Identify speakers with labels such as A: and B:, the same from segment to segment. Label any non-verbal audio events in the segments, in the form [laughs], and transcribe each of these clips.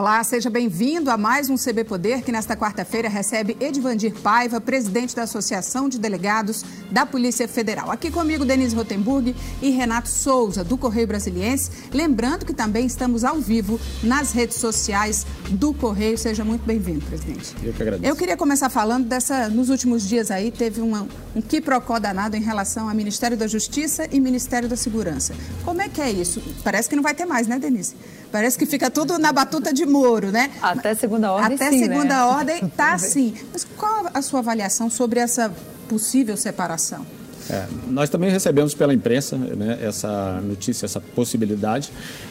A: Olá, seja bem-vindo a mais um CB Poder, que nesta quarta-feira recebe Edvandir Paiva, presidente da Associação de Delegados da Polícia Federal. Aqui comigo, Denise Rotenburg e Renato Souza, do Correio Brasiliense. Lembrando que também estamos ao vivo nas redes sociais do Correio. Seja muito bem-vindo, presidente.
B: Eu que agradeço.
A: Eu queria começar falando dessa. Nos últimos dias aí, teve uma, um quiprocó danado em relação ao Ministério da Justiça e Ministério da Segurança. Como é que é isso? Parece que não vai ter mais, né, Denise? Parece que fica tudo na batuta de Moro, né?
C: Até segunda ordem,
A: Até
C: sim,
A: segunda
C: né?
A: ordem tá [laughs] assim. Mas qual a sua avaliação sobre essa possível separação?
B: É, nós também recebemos pela imprensa né, essa notícia, essa possibilidade.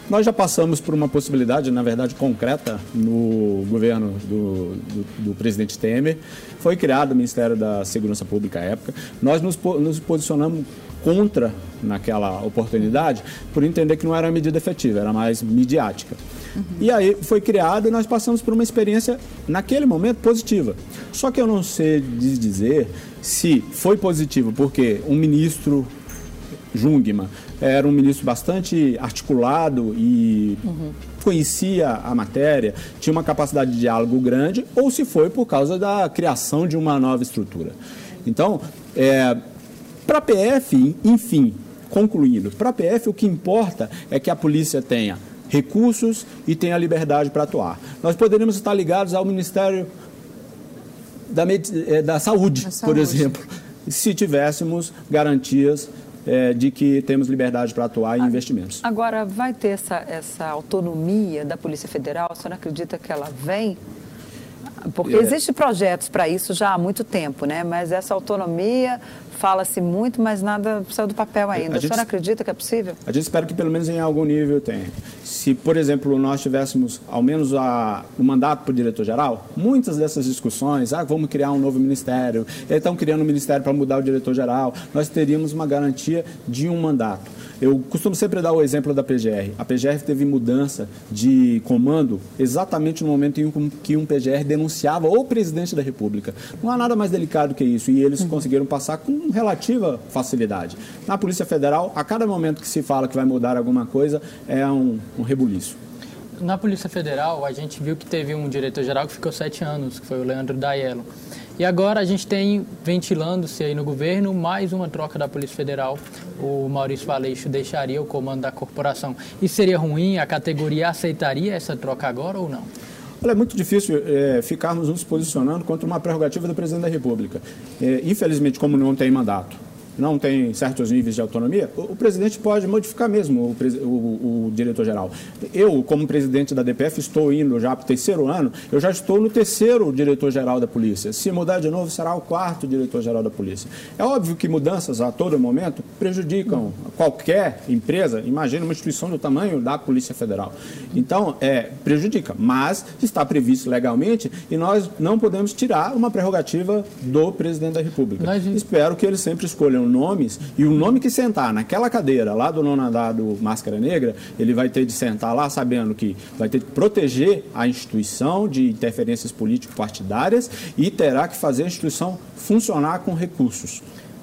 B: Nós já passamos por uma possibilidade, na verdade, concreta no governo do, do, do presidente Temer. Foi criado o Ministério da Segurança Pública à época. Nós nos, nos posicionamos contra naquela oportunidade por entender que não era medida efetiva, era mais midiática. Uhum. E aí foi criado e nós passamos por uma experiência, naquele momento, positiva. Só que eu não sei dizer se foi positivo porque um ministro, Jungmann, era um ministro bastante articulado e uhum. conhecia a matéria, tinha uma capacidade de diálogo grande, ou se foi por causa da criação de uma nova estrutura. Então, é, para a PF, enfim, concluindo, para a PF o que importa é que a polícia tenha recursos e tenha liberdade para atuar. Nós poderíamos estar ligados ao Ministério da, eh, da, Saúde, da Saúde, por exemplo, se tivéssemos garantias é, de que temos liberdade para atuar em investimentos.
C: Agora, vai ter essa, essa autonomia da Polícia Federal? A senhora acredita que ela vem? Porque é. existem projetos para isso já há muito tempo, né? Mas essa autonomia fala-se muito, mas nada saiu do papel ainda. A, a senhora acredita que é possível?
B: A gente espera que pelo menos em algum nível tenha. Se, por exemplo, nós tivéssemos ao menos a, o mandato para o diretor-geral, muitas dessas discussões, ah, vamos criar um novo ministério, eles estão criando um ministério para mudar o diretor-geral, nós teríamos uma garantia de um mandato. Eu costumo sempre dar o exemplo da PGR. A PGR teve mudança de comando exatamente no momento em que um PGR denunciava o presidente da República. Não há nada mais delicado que isso e eles uhum. conseguiram passar com relativa facilidade. Na Polícia Federal, a cada momento que se fala que vai mudar alguma coisa, é um, um rebuliço.
D: Na Polícia Federal, a gente viu que teve um diretor-geral que ficou sete anos, que foi o Leandro Daiello. E agora a gente tem ventilando-se aí no governo mais uma troca da Polícia Federal. O Maurício Valeixo deixaria o comando da corporação. E seria ruim? A categoria aceitaria essa troca agora ou não?
B: Olha, é muito difícil é, ficarmos nos posicionando contra uma prerrogativa do presidente da República. É, infelizmente, como não tem mandato, não tem certos níveis de autonomia, o, o presidente pode modificar mesmo o, o, o diretor-geral. Eu, como presidente da DPF, estou indo já para o terceiro ano, eu já estou no terceiro diretor-geral da polícia. Se mudar de novo, será o quarto diretor-geral da polícia. É óbvio que mudanças a todo momento prejudicam qualquer empresa, imagina uma instituição do tamanho da Polícia Federal. Então, é, prejudica, mas está previsto legalmente e nós não podemos tirar uma prerrogativa do presidente da República. Espero que eles sempre escolham nomes, e o nome que sentar naquela cadeira lá do nono andar do Máscara Negra, ele vai ter de sentar lá sabendo que vai ter que proteger a instituição de interferências político-partidárias e terá que fazer a instituição funcionar com recursos.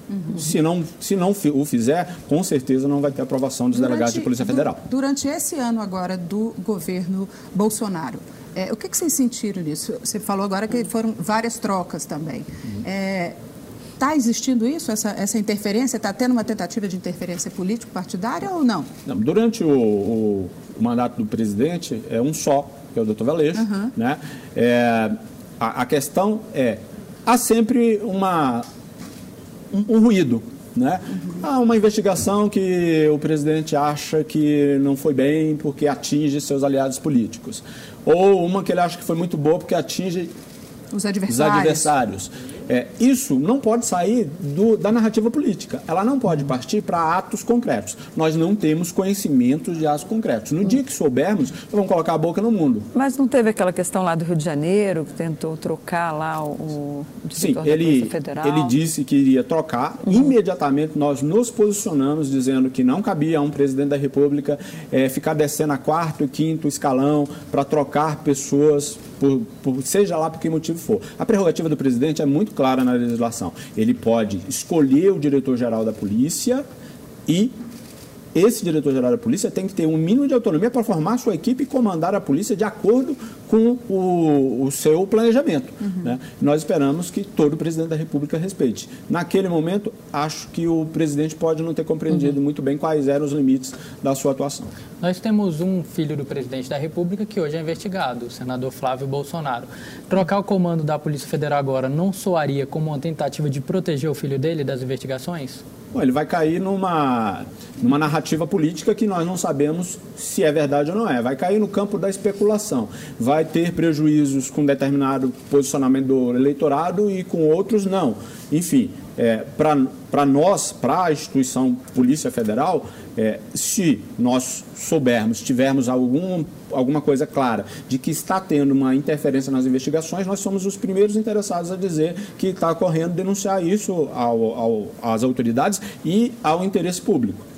B: Uhum. Se, não, se não o fizer, com certeza não vai ter aprovação dos durante, delegados de Polícia Federal.
A: Durante esse ano agora do governo Bolsonaro, é, o que, que, vocês sentiram nisso? Você falou agora que foram várias trocas também. Uhum. É, Está existindo isso, essa, essa interferência? Está tendo uma tentativa de interferência político-partidária ou não?
B: não durante o, o, o, mandato do presidente, é um só, que é o doutor Valeixo. Uhum. Né? É, a, a, questão é, há sempre uma, um, um ruído. Né? Uhum. Há uma investigação que o presidente acha que não foi bem porque atinge seus aliados políticos. Ou uma que ele acha que foi muito boa porque atinge
A: os adversários.
B: Os adversários. É, isso não pode sair do, da narrativa política. Ela não pode partir para atos concretos. Nós não temos conhecimento de atos concretos. No dia que soubermos, vamos colocar a boca no mundo.
C: Mas não teve aquela questão lá do Rio de Janeiro, que tentou trocar lá o, o
B: Sim, ele, Federal? ele disse que iria trocar. Uhum. Imediatamente nós nos posicionamos dizendo que não cabia a um presidente da República é, ficar descendo a quarto e quinto escalão para trocar pessoas por, por, seja lá por que motivo for. A prerrogativa do presidente é muito clara na legislação. Ele pode escolher o diretor-geral da polícia e esse diretor-geral da polícia tem que ter um mínimo de autonomia para formar sua equipe e comandar a polícia de acordo com o, o seu planejamento. Uhum. Né? Nós esperamos que todo presidente da República respeite. Naquele momento, acho que o presidente pode não ter compreendido uhum. muito bem quais eram os limites da sua atuação.
D: Nós temos um filho do presidente da República que hoje é investigado, o senador Flávio Bolsonaro. Trocar o comando da Polícia Federal agora não soaria como uma tentativa de proteger o filho dele das investigações?
B: Bom, ele vai cair numa, numa narrativa política que nós não sabemos se é verdade ou não é. Vai cair no campo da especulação. Vai ter prejuízos com determinado posicionamento do eleitorado e com outros não. Enfim, é, para nós, para a instituição Polícia Federal, é, se nós soubermos, tivermos algum, alguma coisa clara de que está tendo uma interferência nas investigações, nós somos os primeiros interessados a dizer que está correndo denunciar isso ao, ao, às autoridades e ao interesse público.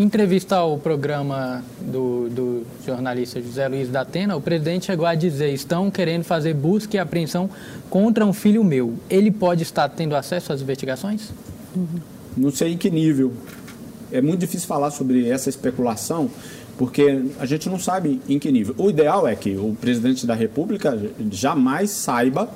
D: Em entrevista ao programa do, do, jornalista José Luiz da Atena, o presidente chegou a dizer: estão querendo fazer busca e apreensão contra um filho meu. Ele pode estar tendo acesso às investigações?
B: Não sei em que nível. É muito difícil falar sobre essa especulação, porque a gente não sabe em que nível. O ideal é que o presidente da República jamais saiba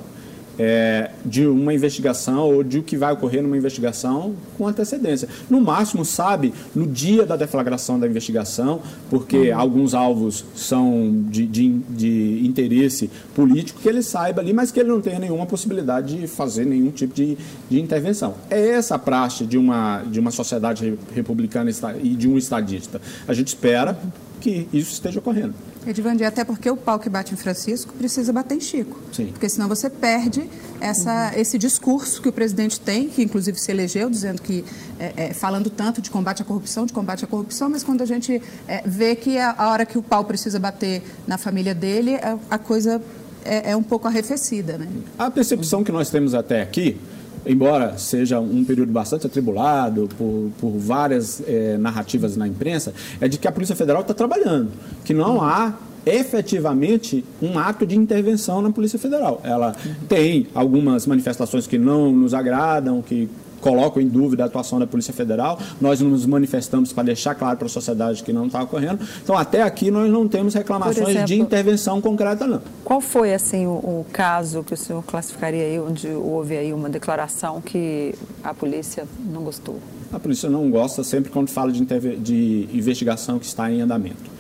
B: é, de uma investigação ou de o que vai ocorrer numa investigação com antecedência. No máximo, sabe no dia da deflagração da investigação, porque uhum. alguns alvos são de, de, de, interesse político, que ele saiba ali, mas que ele não tenha nenhuma possibilidade de fazer nenhum tipo de, de intervenção. É essa a praxe de uma, de uma sociedade republicana e de um estadista. A gente espera que isso esteja ocorrendo.
A: Edvandir, até porque o pau que bate em Francisco precisa bater em Chico. Sim. Porque senão você perde essa, uhum. esse discurso que o presidente tem, que inclusive se elegeu, dizendo que, é, é, falando tanto de combate à corrupção, de combate à corrupção, mas quando a gente é, vê que a, a, hora que o pau precisa bater na família dele, a, a coisa é, é um pouco arrefecida. Né?
B: A percepção que nós temos até aqui embora seja um período bastante atribulado por, por várias é, narrativas na imprensa, é de que a Polícia Federal está trabalhando, que não há efetivamente um ato de intervenção na Polícia Federal. Ela tem algumas manifestações que não nos agradam, que colocam em dúvida a atuação da Polícia Federal. Nós nos manifestamos para deixar claro para a sociedade que não está ocorrendo. Então, até aqui, nós não temos reclamações exemplo, de intervenção concreta, não.
C: Qual foi, assim, o, o, caso que o senhor classificaria aí, onde houve aí uma declaração que a polícia não gostou?
B: A polícia não gosta sempre quando fala de, de investigação que está em andamento.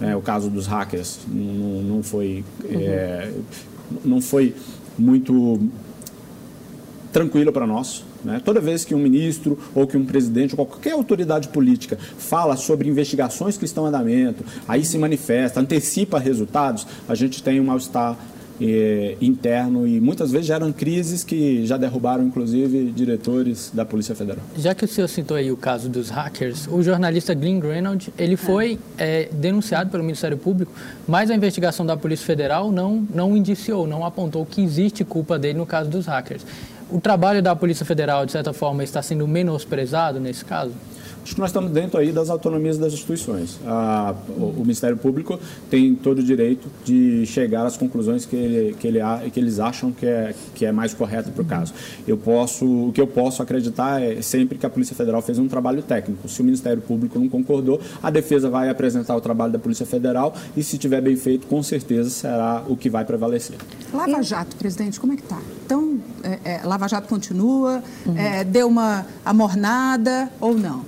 B: É, o caso dos hackers não, não foi, uhum. é, não foi muito tranquilo para nós. Né? Toda vez que um ministro ou que um presidente ou qualquer autoridade política fala sobre investigações que estão em andamento, aí se manifesta, antecipa resultados, a gente tem um mal-estar eh, interno e muitas vezes geram crises que já derrubaram, inclusive, diretores da Polícia Federal.
D: Já que o senhor citou aí o caso dos hackers, o jornalista Glenn Greenwald, ele foi é. É, denunciado pelo Ministério Público, mas a investigação da Polícia Federal não, não indiciou, não apontou que existe culpa dele no caso dos hackers. O trabalho da Polícia Federal, de certa forma, está sendo menosprezado nesse caso?
B: Acho que nós estamos dentro aí das autonomias das instituições. A, o, o, Ministério Público tem todo o direito de chegar às conclusões que, ele, que, ele, que eles acham que é, que é mais correta para o caso. Eu posso, o que eu posso acreditar é sempre que a Polícia Federal fez um trabalho técnico. Se o Ministério Público não concordou, a defesa vai apresentar o trabalho da Polícia Federal e, se tiver bem feito, com certeza será o que vai prevalecer.
A: Lava Jato, presidente, como é que está? Então, é, é, Lava Jato continua? Uhum. É, deu uma amornada ou não?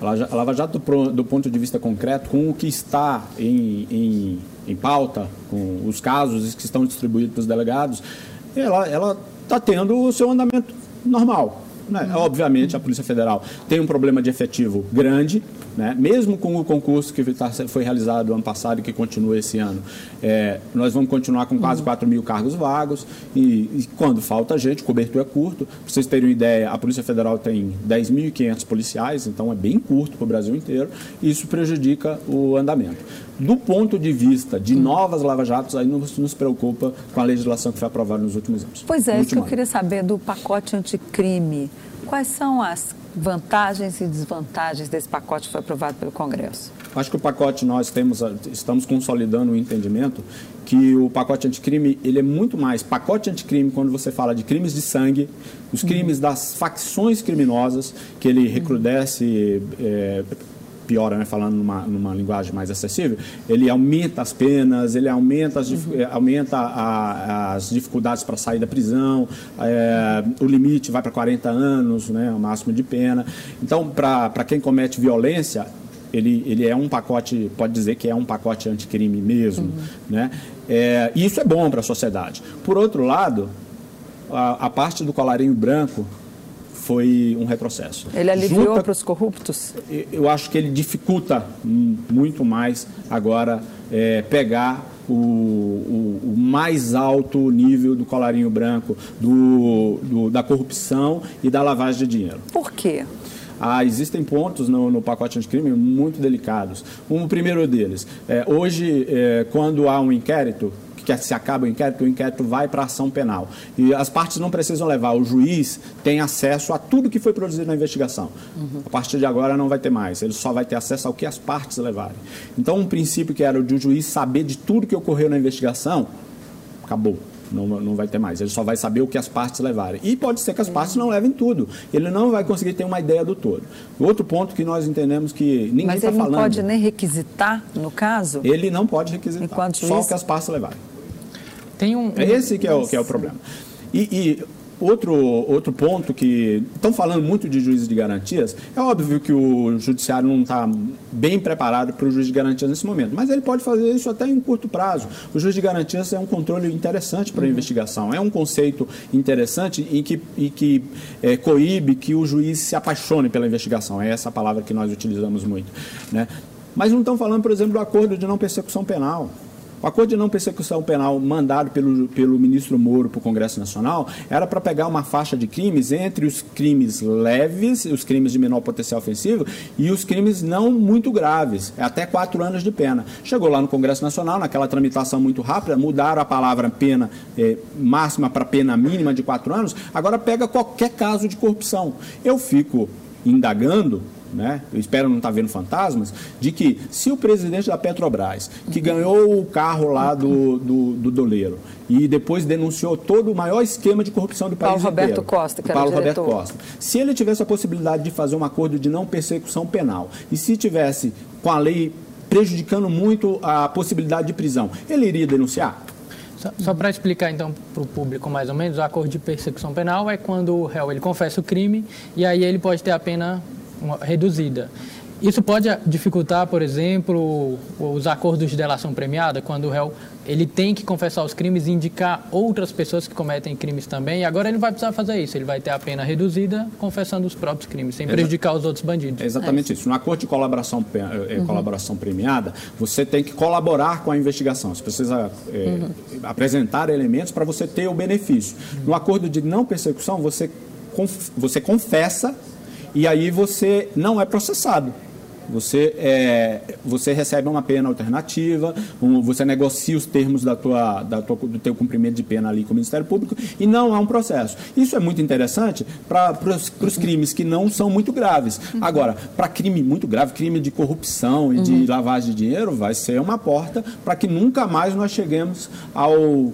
B: A Lava Jato, do, ponto de vista concreto, com o que está em, em, em pauta, com os casos que estão distribuídos para os delegados, ela está tendo o seu andamento normal. Né? Uhum. Obviamente, a Polícia Federal tem um problema de efetivo grande, né? mesmo com o concurso que tá, foi realizado ano passado e que continua esse ano. É, nós vamos continuar com quase uhum. 4 mil cargos vagos e, e, quando falta gente, o cobertor é curto. Para vocês terem uma ideia, a Polícia Federal tem 10.500 policiais, então é bem curto para o Brasil inteiro e isso prejudica o andamento. Do ponto de vista de novas lava-jatos, aí não nos preocupa com a legislação que foi aprovada nos últimos anos.
C: Pois é, isso que eu queria saber do pacote anticrime. Quais são as vantagens e desvantagens desse pacote que foi aprovado pelo Congresso?
B: Acho que o pacote nós temos, estamos consolidando o entendimento que o pacote anticrime ele é muito mais pacote anticrime quando você fala de crimes de sangue, os crimes uhum. das facções criminosas que ele recrudesce é, piora, né, falando numa, numa linguagem mais acessível, ele aumenta as penas, ele aumenta as, uhum. aumenta a, as dificuldades para sair da prisão, é, o limite vai para 40 anos, né, o máximo de pena. Então, para quem comete violência, ele, ele é um pacote, pode dizer que é um pacote anticrime mesmo. Uhum. Né? É, e isso é bom para a sociedade. Por outro lado, a, a parte do colarinho branco foi um retrocesso.
C: Ele aliviou para os corruptos?
B: Eu acho que ele dificulta muito mais agora é, pegar o, o, o, mais alto nível do colarinho branco, do, do, da corrupção e da lavagem de dinheiro.
C: Por quê?
B: Ah, existem pontos no, no pacote anticrime muito delicados. Um primeiro deles, é, hoje, é, quando há um inquérito, que se acaba o inquérito, o inquérito vai para a ação penal. E as partes não precisam levar, o juiz tem acesso a tudo que foi produzido na investigação. Uhum. A partir de agora não vai ter mais, ele só vai ter acesso ao que as partes levarem. Então, um princípio que era o de um juiz saber de tudo que ocorreu na investigação, acabou. Não, não vai ter mais. Ele só vai saber o que as partes levarem. E pode ser que as partes não levem tudo. Ele não vai conseguir ter uma ideia do todo. Outro ponto que nós entendemos que ninguém está falando.
C: Mas ele não pode nem requisitar, no caso?
B: Ele não pode requisitar. Enquanto só o que as partes levarem.
D: Tem um,
B: é esse que é, o, que é o problema. E, e outro, outro ponto que estão falando muito de juízes de garantias, é óbvio que o judiciário não está bem preparado para o juiz de garantias nesse momento, mas ele pode fazer isso até em curto prazo. O juiz de garantias é um controle interessante para a uhum. investigação, é um conceito interessante e que, e que é, coíbe que o juiz se apaixone pela investigação. É essa a palavra que nós utilizamos muito. Né? Mas não estão falando, por exemplo, do acordo de não persecução penal. O acordo de não persecução penal mandado pelo, pelo ministro Moro para o Congresso Nacional era para pegar uma faixa de crimes entre os crimes leves, os crimes de menor potencial ofensivo, e os crimes não muito graves, até quatro anos de pena. Chegou lá no Congresso Nacional, naquela tramitação muito rápida, mudaram a palavra pena é, máxima para pena mínima de quatro anos, agora pega qualquer caso de corrupção. Eu fico indagando né? eu espero não estar tá vendo fantasmas, de que se o presidente da Petrobras, que ganhou o carro lá do, do, do doleiro e depois denunciou todo o maior esquema de corrupção do país
C: Paulo Roberto
B: inteiro,
C: Costa, que
B: Paulo Roberto Costa. Se ele tivesse a possibilidade de fazer um acordo de não persecução penal e se tivesse com a lei prejudicando muito a possibilidade de prisão, ele iria denunciar?
D: Só, só para explicar então para o público mais ou menos, o acordo de persecução penal é quando o réu ele confessa o crime e aí ele pode ter a pena reduzida. Isso pode dificultar, por exemplo, os acordos de delação premiada, quando o réu ele tem que confessar os crimes e indicar outras pessoas que cometem crimes também. E agora ele vai precisar fazer isso. Ele vai ter a pena reduzida confessando os próprios crimes, sem prejudicar os outros bandidos.
B: É exatamente é isso. isso. No acordo de colaboração, é, uhum. colaboração premiada, você tem que colaborar com a investigação. Você precisa é, uhum. apresentar elementos para você ter o benefício. No acordo de não persecução, você, você confessa e aí você não é processado. Você, é, você recebe uma pena alternativa, um, você negocia os termos da tua, da tua, do teu cumprimento de pena ali com o Ministério Público e não há um processo. Isso é muito interessante para os crimes que não são muito graves. Uhum. Agora, para crime muito grave, crime de corrupção e uhum. de lavagem de dinheiro, vai ser uma porta para que nunca mais nós cheguemos ao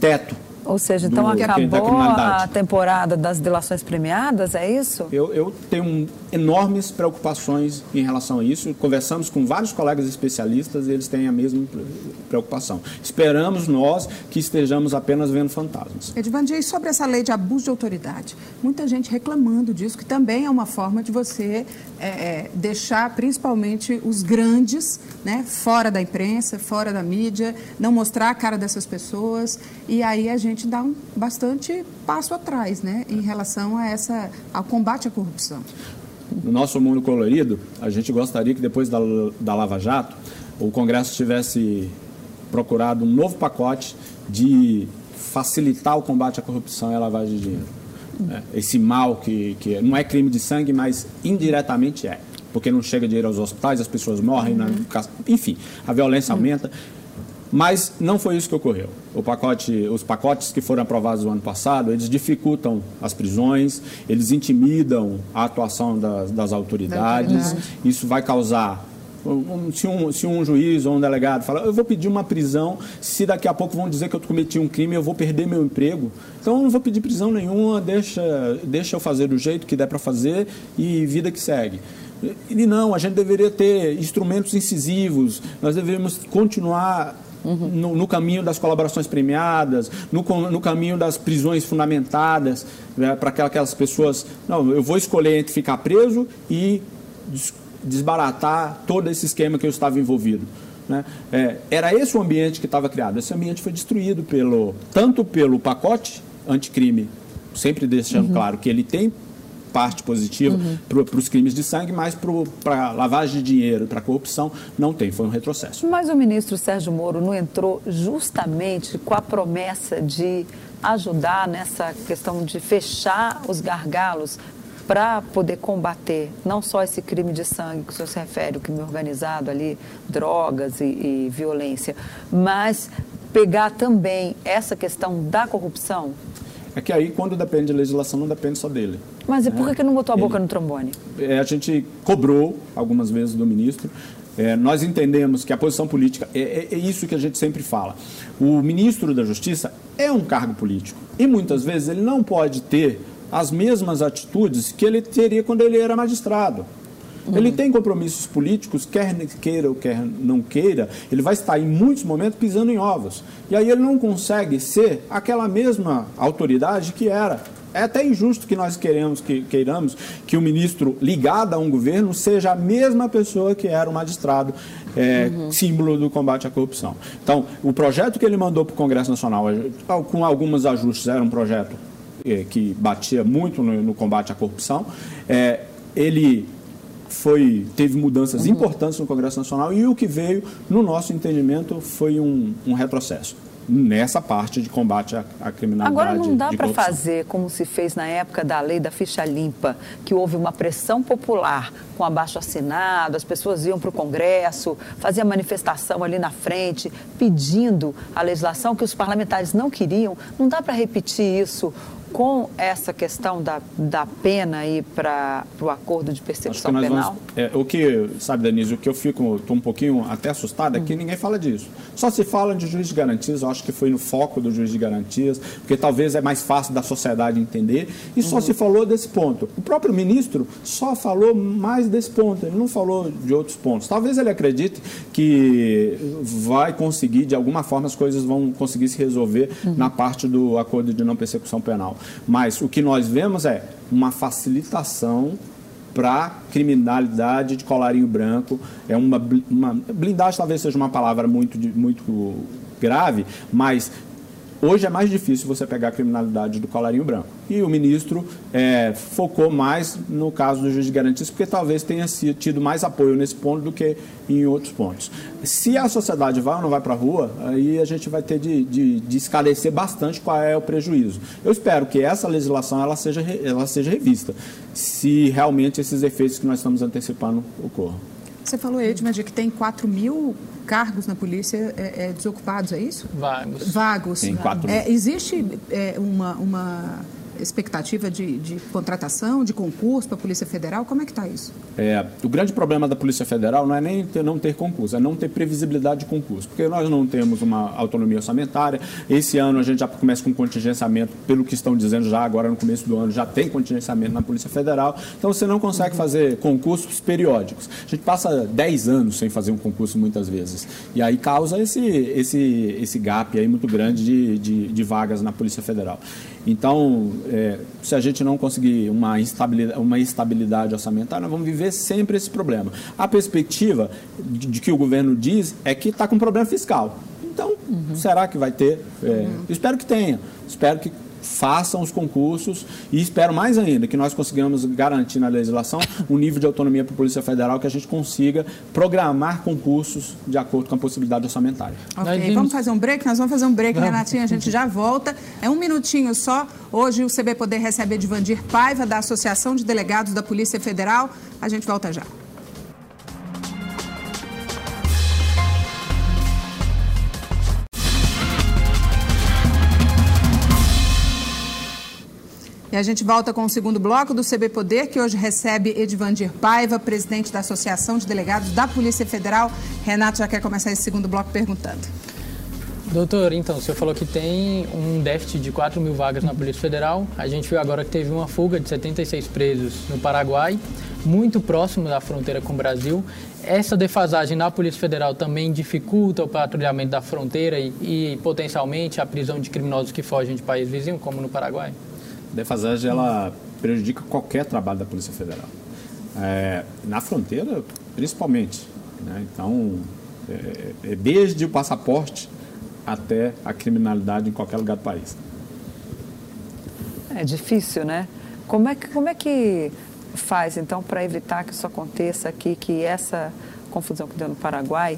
B: teto
C: ou seja, então do, acabou a temporada das delações premiadas, é isso?
B: Eu, eu tenho enormes preocupações em relação a isso. Conversamos com vários colegas especialistas e eles têm a mesma preocupação. Esperamos nós que estejamos apenas vendo fantasmas.
A: Edvandir, sobre essa lei de abuso de autoridade, muita gente reclamando disso, que também é uma forma de você é, é, deixar principalmente os grandes né, fora da imprensa, fora da mídia, não mostrar a cara dessas pessoas. E aí a gente gente dá um bastante passo atrás, né, em relação a essa, ao combate à corrupção.
B: No nosso mundo colorido, a gente gostaria que depois da, da Lava Jato, o Congresso tivesse procurado um novo pacote de facilitar o combate à corrupção e à lavagem de dinheiro. É, esse mal que, que não é crime de sangue, mas indiretamente é. Porque não chega dinheiro aos hospitais, as pessoas morrem, uhum. na, enfim, a violência uhum. aumenta. Mas não foi isso que ocorreu. Pacote, os pacotes que foram aprovados no ano passado, eles dificultam as prisões, eles intimidam a atuação das, das autoridades. Isso vai causar se um, se um, juiz ou um delegado fala, eu vou pedir uma prisão, se daqui a pouco vão dizer que eu cometi um crime, eu vou perder meu emprego. Então eu não vou pedir prisão nenhuma, deixa, deixa eu fazer do jeito que der para fazer e vida que segue. E não, a gente deveria ter instrumentos incisivos, nós deveríamos continuar Uhum. No, no, caminho das colaborações premiadas, no, no caminho das prisões fundamentadas, né, para aquelas pessoas. Não, eu vou escolher entre ficar preso e desbaratar todo esse esquema que eu estava envolvido. Né? É, era esse o ambiente que estava criado. Esse ambiente foi destruído pelo, tanto pelo pacote anticrime, sempre deixando uhum. claro que ele tem parte positiva uhum. para os crimes de sangue, mas para lavagem de dinheiro, para corrupção, não tem. Foi um retrocesso.
C: Mas o ministro Sérgio Moro não entrou justamente com a promessa de ajudar nessa questão de fechar os gargalos para poder combater não só esse crime de sangue que o senhor se refere, o crime organizado ali, drogas e, e violência, mas pegar também essa questão da corrupção?
B: É que aí, quando depende de legislação, não depende só dele.
C: Mas e por que não botou a boca Ele, no trombone?
B: É, a gente cobrou algumas vezes do ministro. É, nós entendemos que a posição política é, é, é, isso que a gente sempre fala. O ministro da Justiça é um cargo político e muitas vezes ele não pode ter as mesmas atitudes que ele teria quando ele era magistrado. Uhum. Ele tem compromissos políticos, quer queira ou quer não queira, ele vai estar em muitos momentos pisando em ovos. E aí ele não consegue ser aquela mesma autoridade que era. É até injusto que nós queremos que queiramos que o ministro ligado a um governo seja a mesma pessoa que era o magistrado, é, uhum. símbolo do combate à corrupção. Então, o projeto que ele mandou para o Congresso Nacional, com alguns ajustes, era um projeto é, que batia muito no, no, combate à corrupção. É, ele foi, teve mudanças uhum. importantes no Congresso Nacional e o que veio, no nosso entendimento, foi um, um retrocesso nessa parte de combate à, à criminalidade.
C: Agora não dá para fazer como se fez na época da lei da ficha limpa, que houve uma pressão popular com abaixo assinado, as pessoas iam para o Congresso, faziam manifestação ali na frente, pedindo a legislação que os parlamentares não queriam. Não dá para repetir isso com essa questão da, da pena aí para o acordo de persecução penal? Vamos,
B: é, o que, sabe, Denise, o que eu fico, estou um pouquinho até assustado é que hum. ninguém fala disso. Só se fala de juiz de garantias, eu acho que foi no foco do juiz de garantias, porque talvez é mais fácil da sociedade entender, e só uhum. se falou desse ponto. O próprio ministro só falou mais desse ponto, ele não falou de outros pontos. Talvez ele acredite que vai conseguir, de alguma forma, as coisas vão conseguir se resolver uhum. na parte do acordo de não persecução penal. Mas o que nós vemos é uma facilitação para criminalidade de colarinho branco. É uma, uma blindagem talvez seja uma palavra muito, muito grave, mas Hoje é mais difícil você pegar a criminalidade do colarinho branco. E o ministro é, focou mais no caso do juiz de garantias, porque talvez tenha tido mais apoio nesse ponto do que em outros pontos. Se a sociedade vai ou não vai para a rua, aí a gente vai ter de, de, de, esclarecer bastante qual é o prejuízo. Eu espero que essa legislação ela seja, ela seja revista, se realmente esses efeitos que nós estamos antecipando ocorram.
A: Você falou, Edmund, de que tem 4 mil cargos na polícia é, é, desocupados, é isso?
D: Vagos.
A: Vagos.
B: Tem 4 mil.
A: É, existe é, uma, uma expectativa de, de contratação, de concurso para a Polícia Federal? Como é que está isso?
B: É, o grande problema da Polícia Federal não é nem ter, não ter concurso, é não ter previsibilidade de concurso, porque nós não temos uma autonomia orçamentária. Esse ano a gente já começa com contingenciamento, pelo que estão dizendo já agora no começo do ano, já tem contingenciamento na Polícia Federal, então você não consegue fazer concursos periódicos. A gente passa 10 anos sem fazer um concurso muitas vezes, e aí causa esse, esse, esse gap aí muito grande de, de, de vagas na Polícia Federal. Então, é, se a gente não conseguir uma estabilidade, uma estabilidade orçamentária, nós vamos viver sempre esse problema. A perspectiva de, de que o governo diz é que está com problema fiscal. Então, uhum. será que vai ter? É, uhum. Espero que tenha. Espero que façam os concursos e espero mais ainda que nós consigamos garantir na legislação um nível de autonomia para a Polícia Federal que a gente consiga programar concursos de acordo com a possibilidade orçamentária.
A: Ok, vimos... vamos fazer um break? Nós vamos fazer um break. Renatinha, a gente já volta. É um minutinho só. Hoje o CB Poder recebe Edvandir Paiva, da Associação de Delegados da Polícia Federal. A gente volta já. A gente volta com o segundo bloco do CB Poder, que hoje recebe Edvandir Paiva, presidente da Associação de Delegados da Polícia Federal. Renato já quer começar esse segundo bloco perguntando.
D: Doutor, então, o senhor falou que tem um déficit de 4 mil vagas na Polícia Federal. A gente viu agora que teve uma fuga de 76 presos no Paraguai, muito próximo da fronteira com o Brasil. Essa defasagem na Polícia Federal também dificulta o patrulhamento da fronteira e, e potencialmente a prisão de criminosos que fogem de país vizinho, como no Paraguai?
B: Defasagem ela prejudica qualquer trabalho da Polícia Federal. É, na fronteira, principalmente. Né? Então, é, é desde o passaporte até a criminalidade em qualquer lugar do país.
C: É difícil, né? Como é que, como é que faz, então, para evitar que isso aconteça aqui, que essa confusão que deu no Paraguai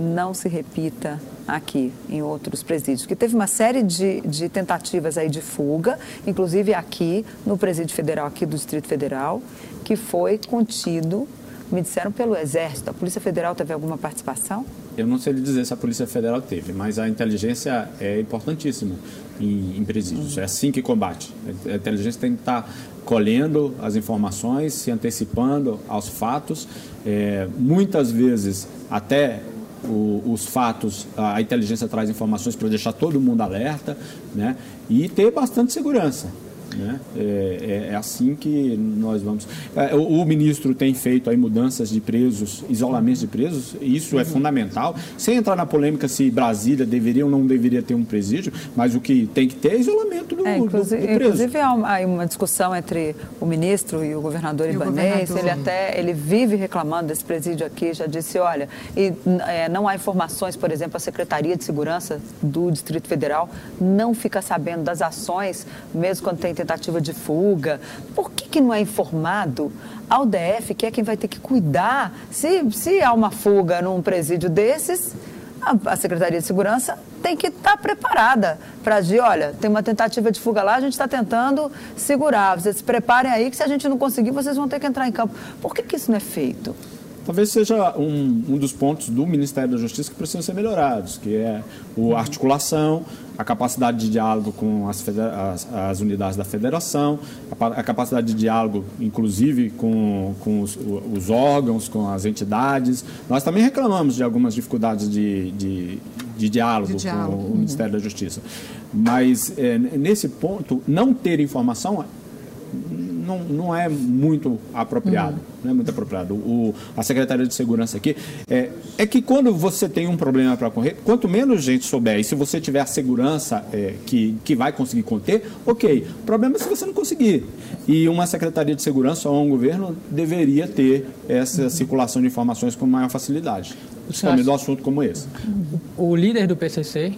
C: não se repita aqui em outros presídios? Que teve uma série de, de tentativas aí de fuga, inclusive aqui no presídio federal, aqui do Distrito Federal, que foi contido, me disseram, pelo Exército. A Polícia Federal teve alguma participação?
B: Eu não sei lhe dizer se a Polícia Federal teve, mas a inteligência é importantíssima em, em presídios. É assim que combate. A inteligência tem que estar colhendo as informações, se antecipando aos fatos. É, muitas vezes, até o, os fatos, a inteligência traz informações para deixar todo mundo alerta né? e ter bastante segurança. Né? É, é, é, assim que nós vamos. É, o, o, ministro tem feito aí mudanças de presos, isolamentos de presos, isso é fundamental. Sem entrar na polêmica se Brasília deveria ou não deveria ter um presídio, mas o que tem que ter é isolamento do, é, inclusive, do, do preso.
C: Inclusive há uma, há uma, discussão entre o ministro e o governador e Ibanez. Ele até ele vive reclamando desse presídio aqui, já disse, olha, e, é, não há informações, por exemplo, a Secretaria de Segurança do Distrito Federal não fica sabendo das ações, mesmo quando tem tentativa de fuga. Por que, que não é informado ao DF, que é quem vai ter que cuidar? Se, se há uma fuga num presídio desses, a, Secretaria de Segurança tem que estar tá preparada para agir. Olha, tem uma tentativa de fuga lá, a gente está tentando segurar. Vocês se preparem aí que se a gente não conseguir, vocês vão ter que entrar em campo. Por que, que isso não é feito?
B: Talvez seja um, um dos pontos do Ministério da Justiça que precisam ser melhorados, que é a articulação, a capacidade de diálogo com as, as, as unidades da federação, a, a, capacidade de diálogo, inclusive, com, com os, os, órgãos, com as entidades. Nós também reclamamos de algumas dificuldades de, de, de diálogo, de diálogo. com o Ministério da Justiça. Mas, é, nesse ponto, não ter informação não, não é muito apropriado. Uhum. Não é muito apropriado. O, a Secretaria de Segurança aqui é, é que quando você tem um problema para correr, quanto menos gente souber, e se você tiver a segurança é, que, que vai conseguir conter, ok. O problema é se você não conseguir. E uma Secretaria de Segurança ou um governo deveria ter essa uhum. circulação de informações com maior facilidade. Principalmente do assunto como esse.
D: O líder do PCC,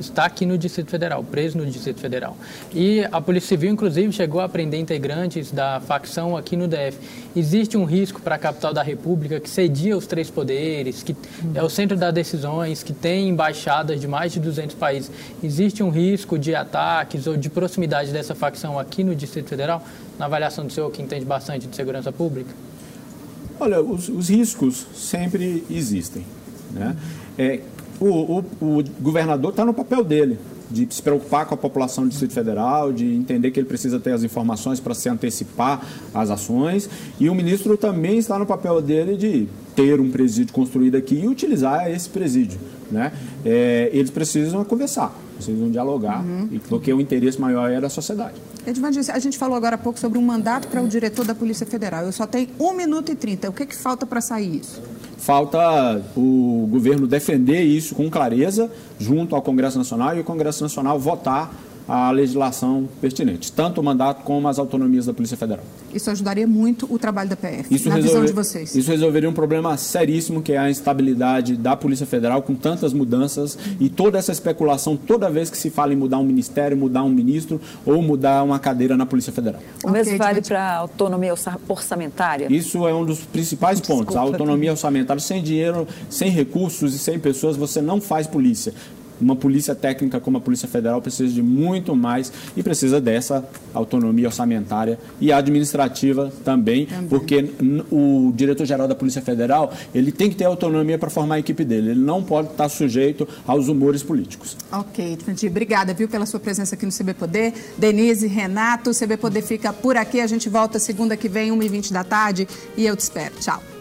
D: está aqui no Distrito Federal, preso no Distrito Federal. E a Polícia Civil, inclusive, chegou a prender integrantes da facção aqui no DF. Existe um risco para a capital da República que cedia os três poderes, que é o centro das decisões, que tem embaixadas de mais de 200 países. Existe um risco de ataques ou de proximidade dessa facção aqui no Distrito Federal? Na avaliação do senhor, que entende bastante de segurança pública?
B: Olha, os, os riscos sempre existem. Né? É, o, o, o governador está no papel dele, de se preocupar com a população do Distrito Federal, de entender que ele precisa ter as informações para se antecipar às ações. E o ministro também está no papel dele de ter um presídio construído aqui e utilizar esse presídio. Né? É, eles precisam conversar, precisam dialogar, uhum. porque o interesse maior é da sociedade.
A: Edvandir, a gente falou agora há pouco sobre um mandato para o diretor da Polícia Federal. Eu só tenho um minuto e trinta. O que, que falta para sair isso?
B: Falta o governo defender isso com clareza junto ao Congresso Nacional e o Congresso Nacional votar a legislação pertinente, tanto o mandato como as autonomias da Polícia Federal.
A: Isso ajudaria muito o trabalho da PF,
B: isso
A: na resolver, visão de vocês.
B: Isso resolveria um problema seríssimo, que é a instabilidade da Polícia Federal, com tantas mudanças e toda essa especulação, toda vez que se fala em mudar um ministério, mudar um ministro ou mudar uma cadeira na Polícia Federal.
C: O okay, mesmo vale para a autonomia orçamentária?
B: Isso é um dos principais Desculpa, pontos. A autonomia orçamentária, sem dinheiro, sem recursos e sem pessoas, você não faz polícia. Uma polícia técnica como a Polícia Federal precisa de muito mais e precisa dessa autonomia orçamentária e administrativa também, também. porque o diretor-geral da Polícia Federal ele tem que ter autonomia para formar a equipe dele. Ele não pode estar sujeito aos humores políticos.
A: Ok, Obrigada, viu, pela sua presença aqui no CB Poder. Denise, Renato, o CB Poder fica por aqui. A gente volta segunda que vem, 1h20 da tarde, e eu te espero. Tchau.